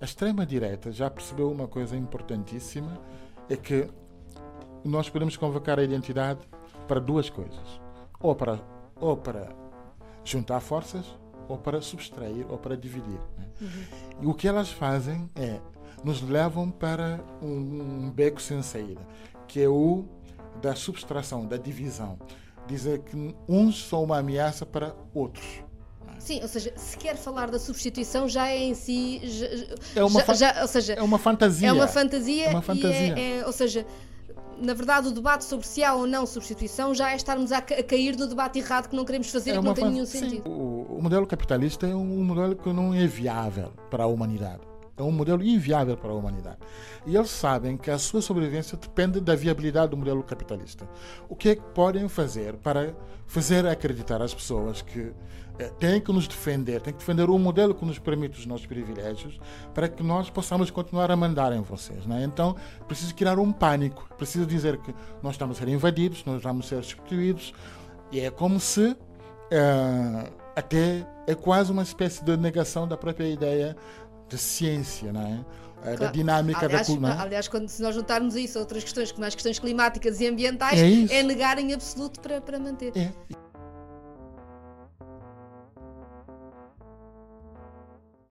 A extrema-direita já percebeu uma coisa importantíssima: é que nós podemos convocar a identidade para duas coisas. Ou para, ou para juntar forças, ou para subtrair, ou para dividir. Né? Uhum. E o que elas fazem é nos levam para um, um beco sem saída, que é o da subtração, da divisão. Dizer que uns são uma ameaça para outros. Sim, ou seja, se quer falar da substituição, já é em si. Já, é, uma já, já, ou seja, é uma fantasia. É uma fantasia. É uma fantasia. É, é, ou seja, na verdade, o debate sobre se há ou não substituição já é estarmos a, cair no debate errado que não queremos fazer é e que não tem nenhum sentido. O, o, modelo capitalista é um modelo que não é viável para a humanidade. É um modelo inviável para a humanidade. E eles sabem que a sua sobrevivência depende da viabilidade do modelo capitalista. O que é que podem fazer para fazer acreditar às pessoas que é, tem que nos defender, tem que defender o modelo que nos permite os nossos privilégios para que nós possamos continuar a mandar em vocês. Né? Então, preciso criar um pânico, preciso dizer que nós estamos a ser invadidos, nós vamos ser substituídos, e é como se é, até é quase uma espécie de negação da própria ideia de ciência, não é? Claro. da dinâmica aliás, da cultura. Aliás, quando, se nós juntarmos isso a outras questões, como as questões climáticas e ambientais, é, é negar em absoluto para, para manter. É.